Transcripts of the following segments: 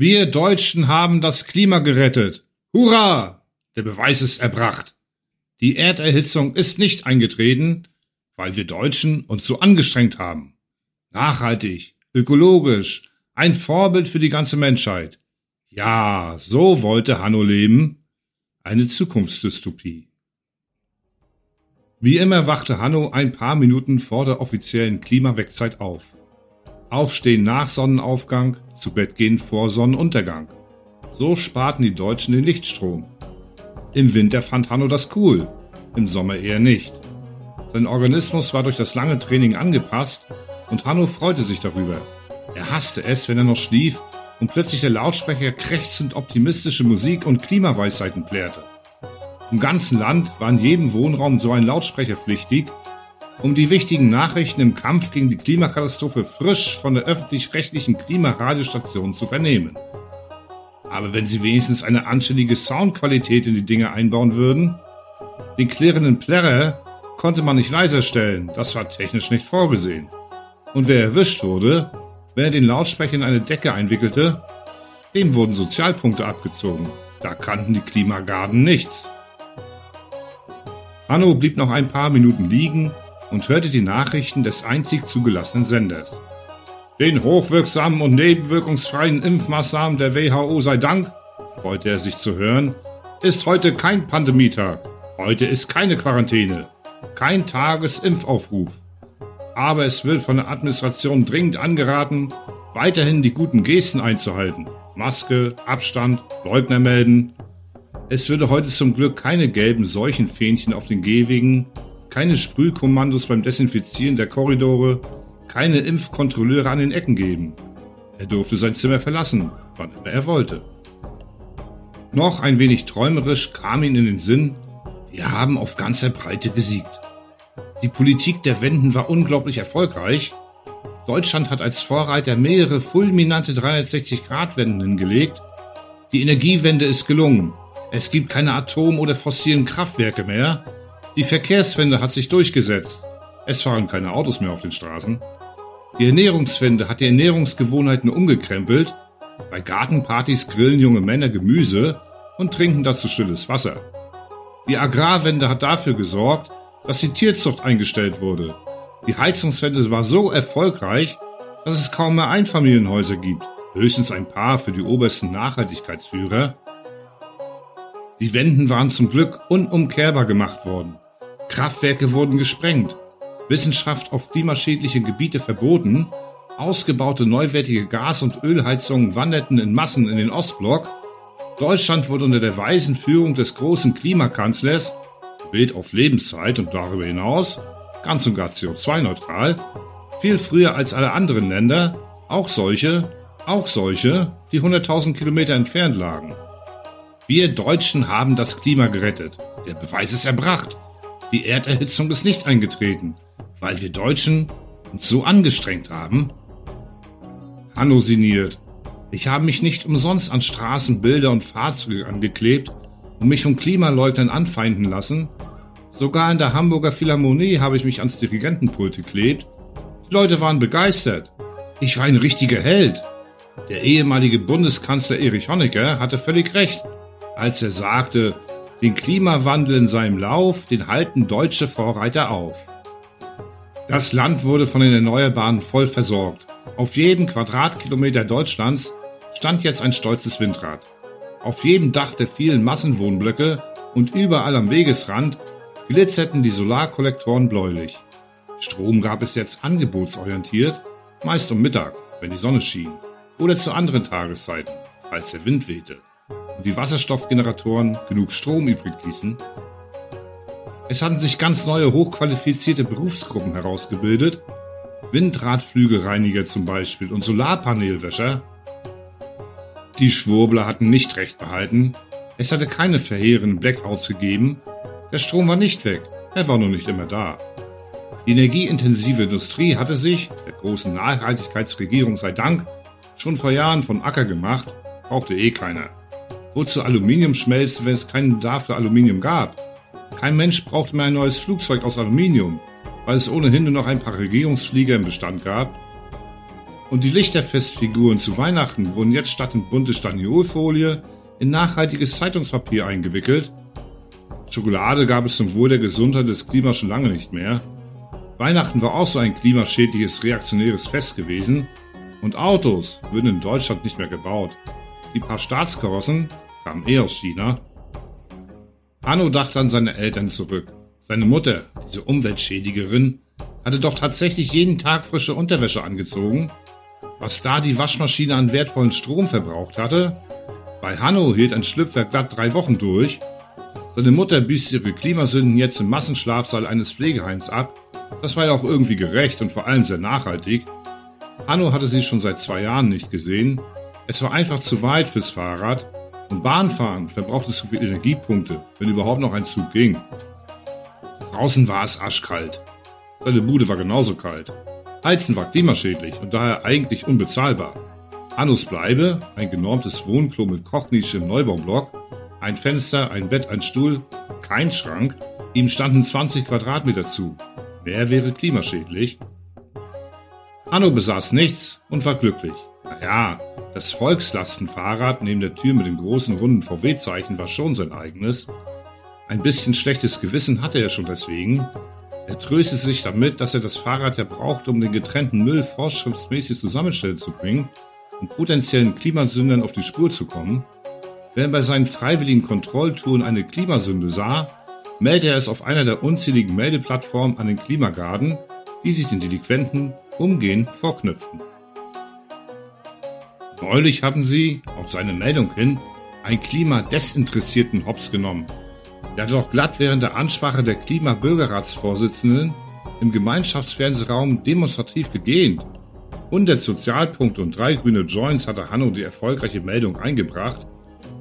Wir Deutschen haben das Klima gerettet. Hurra! Der Beweis ist erbracht. Die Erderhitzung ist nicht eingetreten, weil wir Deutschen uns so angestrengt haben. Nachhaltig, ökologisch, ein Vorbild für die ganze Menschheit. Ja, so wollte Hanno leben. Eine Zukunftsdystopie. Wie immer wachte Hanno ein paar Minuten vor der offiziellen Klimawegzeit auf. Aufstehen nach Sonnenaufgang, zu Bett gehen vor Sonnenuntergang. So sparten die Deutschen den Lichtstrom. Im Winter fand Hanno das cool, im Sommer eher nicht. Sein Organismus war durch das lange Training angepasst und Hanno freute sich darüber. Er hasste es, wenn er noch schlief und plötzlich der Lautsprecher krächzend optimistische Musik und Klimaweisheiten plärrte. Im ganzen Land war in jedem Wohnraum so ein Lautsprecher pflichtig, um die wichtigen Nachrichten im Kampf gegen die Klimakatastrophe frisch von der öffentlich-rechtlichen Klimaradiostation zu vernehmen. Aber wenn sie wenigstens eine anständige Soundqualität in die Dinge einbauen würden, den klirrenden Plärrer konnte man nicht leiser stellen, das war technisch nicht vorgesehen. Und wer erwischt wurde, wenn er den Lautsprecher in eine Decke einwickelte, dem wurden Sozialpunkte abgezogen. Da kannten die Klimagarden nichts. Hanno blieb noch ein paar Minuten liegen und hörte die Nachrichten des einzig zugelassenen Senders. Den hochwirksamen und nebenwirkungsfreien Impfmaßnahmen der WHO sei Dank, freute er sich zu hören, ist heute kein Pandemietag. Heute ist keine Quarantäne, kein Tagesimpfaufruf. Aber es wird von der Administration dringend angeraten, weiterhin die guten Gesten einzuhalten. Maske, Abstand, Leugner melden. Es würde heute zum Glück keine gelben Seuchenfähnchen auf den Gehwegen, keine Sprühkommandos beim Desinfizieren der Korridore, keine Impfkontrolleure an den Ecken geben. Er durfte sein Zimmer verlassen, wann immer er wollte. Noch ein wenig träumerisch kam ihm in den Sinn, wir haben auf ganzer Breite gesiegt. Die Politik der Wenden war unglaublich erfolgreich. Deutschland hat als Vorreiter mehrere fulminante 360-Grad-Wenden hingelegt. Die Energiewende ist gelungen. Es gibt keine Atom- oder fossilen Kraftwerke mehr. Die Verkehrswende hat sich durchgesetzt. Es fahren keine Autos mehr auf den Straßen. Die Ernährungswende hat die Ernährungsgewohnheiten umgekrempelt. Bei Gartenpartys grillen junge Männer Gemüse und trinken dazu stilles Wasser. Die Agrarwende hat dafür gesorgt, dass die Tierzucht eingestellt wurde. Die Heizungswende war so erfolgreich, dass es kaum mehr Einfamilienhäuser gibt, höchstens ein paar für die obersten Nachhaltigkeitsführer. Die Wenden waren zum Glück unumkehrbar gemacht worden. Kraftwerke wurden gesprengt, Wissenschaft auf klimaschädliche Gebiete verboten, ausgebaute neuwertige Gas- und Ölheizungen wanderten in Massen in den Ostblock, Deutschland wurde unter der weisen Führung des großen Klimakanzlers, Bild auf Lebenszeit und darüber hinaus, ganz und gar CO2-neutral, viel früher als alle anderen Länder, auch solche, auch solche, die 100.000 Kilometer entfernt lagen. Wir Deutschen haben das Klima gerettet. Der Beweis ist erbracht. Die Erderhitzung ist nicht eingetreten, weil wir Deutschen uns so angestrengt haben. Hanno sinniert. Ich habe mich nicht umsonst an Straßen, Bilder und Fahrzeuge angeklebt und mich von Klimaleugnern anfeinden lassen. Sogar in der Hamburger Philharmonie habe ich mich ans Dirigentenpult geklebt. Die Leute waren begeistert. Ich war ein richtiger Held. Der ehemalige Bundeskanzler Erich Honecker hatte völlig recht, als er sagte, den Klimawandel in seinem Lauf, den halten deutsche Vorreiter auf. Das Land wurde von den Erneuerbaren voll versorgt. Auf jedem Quadratkilometer Deutschlands stand jetzt ein stolzes Windrad. Auf jedem Dach der vielen Massenwohnblöcke und überall am Wegesrand glitzerten die Solarkollektoren bläulich. Strom gab es jetzt angebotsorientiert, meist um Mittag, wenn die Sonne schien, oder zu anderen Tageszeiten, falls der Wind wehte und die Wasserstoffgeneratoren genug Strom übrig ließen. Es hatten sich ganz neue hochqualifizierte Berufsgruppen herausgebildet, Windradflügelreiniger zum Beispiel und Solarpanelwäscher. Die Schwurbler hatten nicht recht behalten, es hatte keine verheerenden Blackouts gegeben, der Strom war nicht weg, er war nur nicht immer da. Die energieintensive Industrie hatte sich, der großen Nachhaltigkeitsregierung sei Dank, schon vor Jahren von Acker gemacht, brauchte eh keiner. Wozu Aluminium schmelzen, wenn es keinen Bedarf für Aluminium gab? Kein Mensch brauchte mehr ein neues Flugzeug aus Aluminium, weil es ohnehin nur noch ein paar Regierungsflieger im Bestand gab. Und die Lichterfestfiguren zu Weihnachten wurden jetzt statt in bunte Staniolfolie in nachhaltiges Zeitungspapier eingewickelt. Schokolade gab es zum Wohl der Gesundheit des Klimas schon lange nicht mehr. Weihnachten war auch so ein klimaschädliches, reaktionäres Fest gewesen. Und Autos würden in Deutschland nicht mehr gebaut. Die paar Staatskarossen kamen eh aus China. Hanno dachte an seine Eltern zurück. Seine Mutter, diese Umweltschädigerin, hatte doch tatsächlich jeden Tag frische Unterwäsche angezogen. Was da die Waschmaschine an wertvollen Strom verbraucht hatte, bei Hanno hielt ein Schlüpfer glatt drei Wochen durch. Seine Mutter büßt ihre Klimasünden jetzt im Massenschlafsaal eines Pflegeheims ab. Das war ja auch irgendwie gerecht und vor allem sehr nachhaltig. Hanno hatte sie schon seit zwei Jahren nicht gesehen. Es war einfach zu weit fürs Fahrrad und Bahnfahren verbrauchte zu viele Energiepunkte, wenn überhaupt noch ein Zug ging. Draußen war es aschkalt. Seine Bude war genauso kalt. Heizen war klimaschädlich und daher eigentlich unbezahlbar. Annus Bleibe, ein genormtes Wohnklo mit Kochnische im Neubaublock, ein Fenster, ein Bett, ein Stuhl, kein Schrank, ihm standen 20 Quadratmeter zu. Wer wäre klimaschädlich? Anno besaß nichts und war glücklich. Naja, das Volkslastenfahrrad neben der Tür mit dem großen runden VW-Zeichen war schon sein eigenes. Ein bisschen schlechtes Gewissen hatte er schon deswegen. Er tröstete sich damit, dass er das Fahrrad ja brauchte, um den getrennten Müll vorschriftsmäßig zusammenstellen zu bringen um potenziellen Klimasündern auf die Spur zu kommen. Wer bei seinen freiwilligen Kontrolltouren eine Klimasünde sah, meldete er es auf einer der unzähligen Meldeplattformen an den Klimagarden, die sich den Delinquenten umgehend vorknüpften. Neulich hatten sie, auf seine Meldung hin, einen klimadesinteressierten Hops genommen. Der hatte doch glatt während der Ansprache der Klimabürgerratsvorsitzenden im Gemeinschaftsfernsehraum demonstrativ gegähnt 100 Sozialpunkte und drei grüne Joints hatte Hanno die erfolgreiche Meldung eingebracht.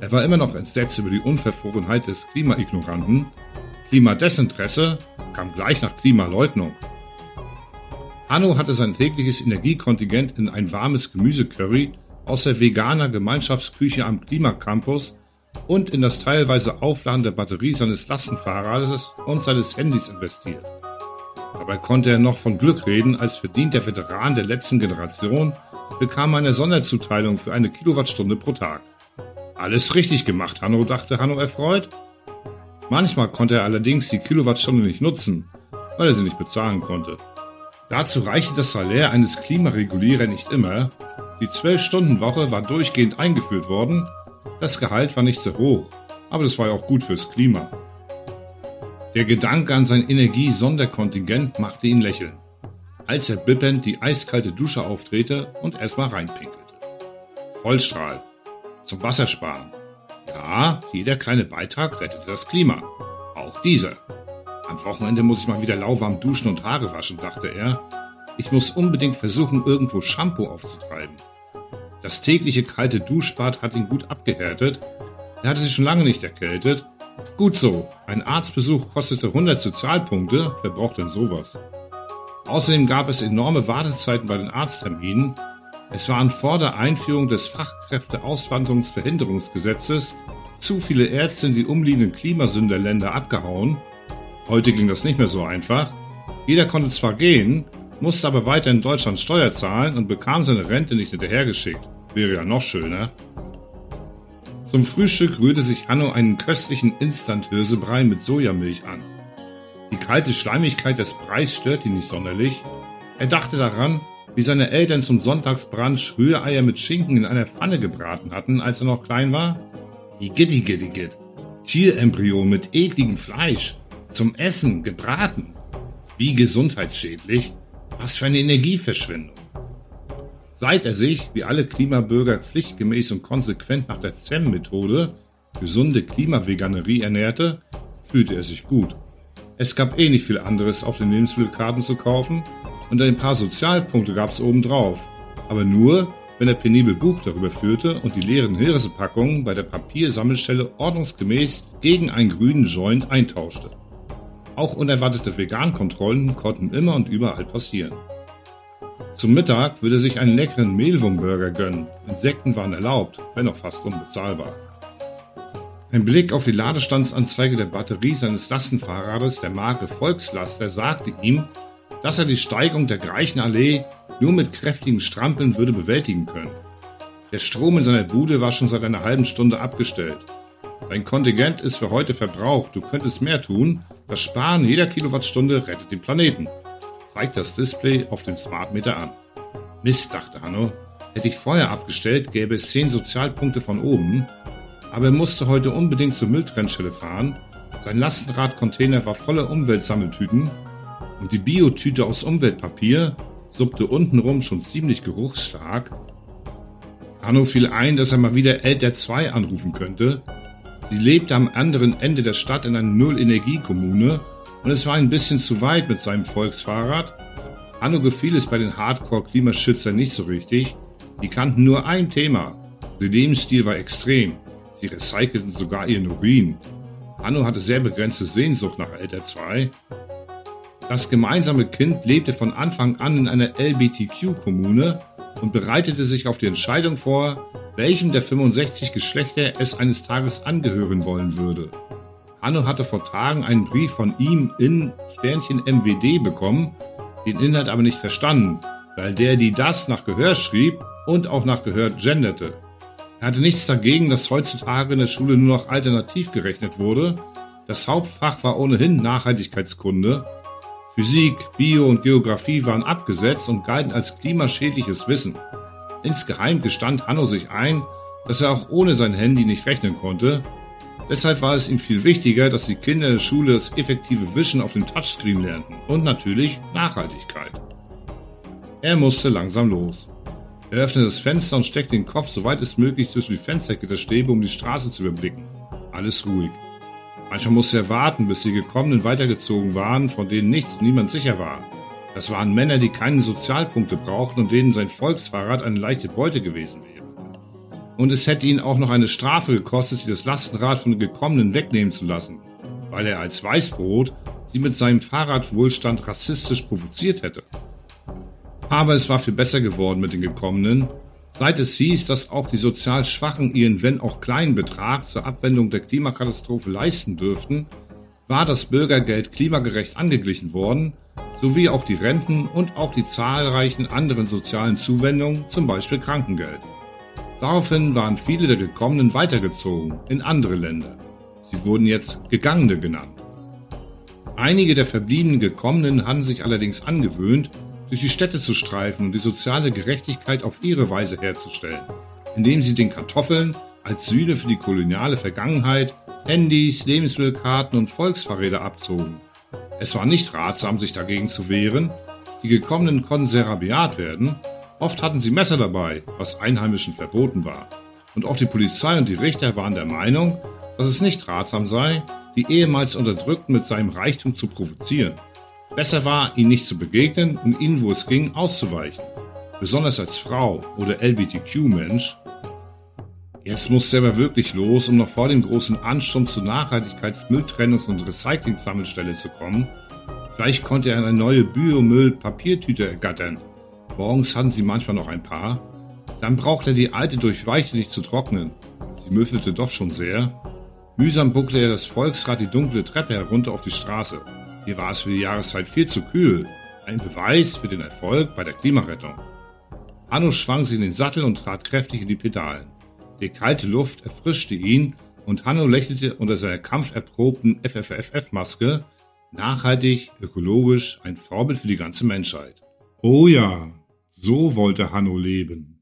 Er war immer noch entsetzt über die Unverfrorenheit des Klimaignoranten. Klimadesinteresse kam gleich nach Klimaleugnung. Hanno hatte sein tägliches Energiekontingent in ein warmes Gemüsecurry aus der veganer Gemeinschaftsküche am Klimacampus und in das teilweise Aufladen der Batterie seines Lastenfahrrades und seines Handys investiert. Dabei konnte er noch von Glück reden, als verdienter Veteran der letzten Generation bekam er eine Sonderzuteilung für eine Kilowattstunde pro Tag. Alles richtig gemacht, Hanno, dachte Hanno erfreut. Manchmal konnte er allerdings die Kilowattstunde nicht nutzen, weil er sie nicht bezahlen konnte. Dazu reichte das Salär eines Klimaregulierers nicht immer. Die 12-Stunden-Woche war durchgehend eingeführt worden. Das Gehalt war nicht so hoch, aber das war ja auch gut fürs Klima. Der Gedanke an sein Energie-Sonderkontingent machte ihn lächeln, als er bippend die eiskalte Dusche auftrete und erstmal reinpinkelte. Vollstrahl. Zum Wassersparen. Ja, jeder kleine Beitrag rettete das Klima. Auch dieser. Am Wochenende muss ich mal wieder lauwarm duschen und Haare waschen, dachte er. Ich muss unbedingt versuchen, irgendwo Shampoo aufzutreiben. Das tägliche kalte Duschbad hat ihn gut abgehärtet. Er hatte sich schon lange nicht erkältet Gut so, ein Arztbesuch kostete 100 Sozialpunkte, wer braucht denn sowas? Außerdem gab es enorme Wartezeiten bei den Arztterminen. Es waren vor der Einführung des Fachkräfteauswanderungsverhinderungsgesetzes zu viele Ärzte in die umliegenden Klimasünderländer abgehauen. Heute ging das nicht mehr so einfach. Jeder konnte zwar gehen, musste aber weiter in Deutschland Steuer zahlen und bekam seine Rente nicht hinterhergeschickt. Wäre ja noch schöner. Zum Frühstück rührte sich Hanno einen köstlichen Instant-Hirsebrei mit Sojamilch an. Die kalte Schleimigkeit des Breis stört ihn nicht sonderlich. Er dachte daran, wie seine Eltern zum Sonntagsbrunch Rühreier mit Schinken in einer Pfanne gebraten hatten, als er noch klein war. Igitt, Igitt, Tierembryo mit ekligem Fleisch. Zum Essen, gebraten. Wie gesundheitsschädlich. Was für eine Energieverschwendung. Seit er sich, wie alle Klimabürger, pflichtgemäß und konsequent nach der ZEM-Methode, gesunde Klimaveganerie ernährte, fühlte er sich gut. Es gab eh nicht viel anderes auf den Lebensmittelkarten zu kaufen und ein paar Sozialpunkte gab es obendrauf. Aber nur, wenn er penibel Buch darüber führte und die leeren Hirsepackungen bei der Papiersammelstelle ordnungsgemäß gegen einen grünen Joint eintauschte. Auch unerwartete Vegankontrollen konnten immer und überall passieren. Zum Mittag würde sich einen leckeren Mehlwurmburger gönnen. Insekten waren erlaubt, wenn auch fast unbezahlbar. Ein Blick auf die Ladestandsanzeige der Batterie seines Lastenfahrrades der Marke Volkslaster sagte ihm, dass er die Steigung der Greichenallee nur mit kräftigen Strampeln würde bewältigen können. Der Strom in seiner Bude war schon seit einer halben Stunde abgestellt. Dein Kontingent ist für heute verbraucht, du könntest mehr tun. Das Sparen jeder Kilowattstunde rettet den Planeten. Zeigt das Display auf dem Smartmeter an. Mist, dachte Hanno. Hätte ich vorher abgestellt, gäbe es 10 Sozialpunkte von oben. Aber er musste heute unbedingt zur Mülltrennstelle fahren. Sein Lastenradcontainer war voller Umweltsammeltüten und die Biotüte aus Umweltpapier suppte untenrum schon ziemlich geruchsstark. Hanno fiel ein, dass er mal wieder Elter 2 anrufen könnte. Sie lebte am anderen Ende der Stadt in einer Null-Energie-Kommune und es war ein bisschen zu weit mit seinem Volksfahrrad. Hanno gefiel es bei den Hardcore-Klimaschützern nicht so richtig. Die kannten nur ein Thema. Der Lebensstil war extrem. Sie recycelten sogar ihren Urin. Hanno hatte sehr begrenzte Sehnsucht nach Elter 2. Das gemeinsame Kind lebte von Anfang an in einer LBTQ-Kommune und bereitete sich auf die Entscheidung vor, welchem der 65 Geschlechter es eines Tages angehören wollen würde. Hanno hatte vor Tagen einen Brief von ihm in Sternchen MWD bekommen, den Inhalt aber nicht verstanden, weil der die das nach Gehör schrieb und auch nach Gehör genderte. Er hatte nichts dagegen, dass heutzutage in der Schule nur noch alternativ gerechnet wurde. Das Hauptfach war ohnehin Nachhaltigkeitskunde. Physik, Bio und Geographie waren abgesetzt und galten als klimaschädliches Wissen. Insgeheim gestand Hanno sich ein, dass er auch ohne sein Handy nicht rechnen konnte Deshalb war es ihm viel wichtiger, dass die Kinder in der Schule das effektive Wischen auf dem Touchscreen lernten und natürlich Nachhaltigkeit. Er musste langsam los. Er öffnete das Fenster und steckte den Kopf so weit es möglich zwischen die Fenstergitterstäbe, um die Straße zu überblicken. Alles ruhig. Manchmal musste er warten, bis die Gekommenen weitergezogen waren, von denen nichts und niemand sicher war. Das waren Männer, die keine Sozialpunkte brauchten und denen sein Volksfahrrad eine leichte Beute gewesen wäre. Und es hätte ihn auch noch eine Strafe gekostet, sich das Lastenrad von den Gekommenen wegnehmen zu lassen, weil er als Weißbrot sie mit seinem Fahrradwohlstand rassistisch provoziert hätte. Aber es war viel besser geworden mit den Gekommenen, seit es hieß, dass auch die sozial Schwachen ihren wenn auch kleinen Betrag zur Abwendung der Klimakatastrophe leisten dürften, war das Bürgergeld klimagerecht angeglichen worden, sowie auch die Renten und auch die zahlreichen anderen sozialen Zuwendungen, zum Beispiel Krankengeld. Daraufhin waren viele der Gekommenen weitergezogen in andere Länder. Sie wurden jetzt Gegangene genannt. Einige der verbliebenen Gekommenen hatten sich allerdings angewöhnt, durch die Städte zu streifen und die soziale Gerechtigkeit auf ihre Weise herzustellen, indem sie den Kartoffeln als Sühne für die koloniale Vergangenheit Handys, Lebensmittelkarten und Volksfahrräder abzogen. Es war nicht ratsam, sich dagegen zu wehren. Die Gekommenen konnten sehr rabiat werden Oft hatten sie Messer dabei, was Einheimischen verboten war. Und auch die Polizei und die Richter waren der Meinung, dass es nicht ratsam sei, die ehemals Unterdrückten mit seinem Reichtum zu provozieren. Besser war, ihnen nicht zu begegnen und ihnen, wo es ging, auszuweichen. Besonders als Frau oder LGBTQ-Mensch. Jetzt musste er aber wirklich los, um noch vor dem großen Ansturm zur Nachhaltigkeitsmülltrennungs- und Recycling-Sammelstelle zu kommen. Vielleicht konnte er eine neue Biomüll-Papiertüte ergattern Morgens hatten sie manchmal noch ein paar. Dann brauchte er die alte Durchweichte nicht zu trocknen. Sie müffelte doch schon sehr. Mühsam buckte er das Volksrad die dunkle Treppe herunter auf die Straße. Hier war es für die Jahreszeit viel zu kühl. Ein Beweis für den Erfolg bei der Klimarettung. Hanno schwang sich in den Sattel und trat kräftig in die Pedalen. Die kalte Luft erfrischte ihn und Hanno lächelte unter seiner kampferprobten FFFF-Maske. Nachhaltig, ökologisch, ein Vorbild für die ganze Menschheit. Oh ja, so wollte Hanno leben.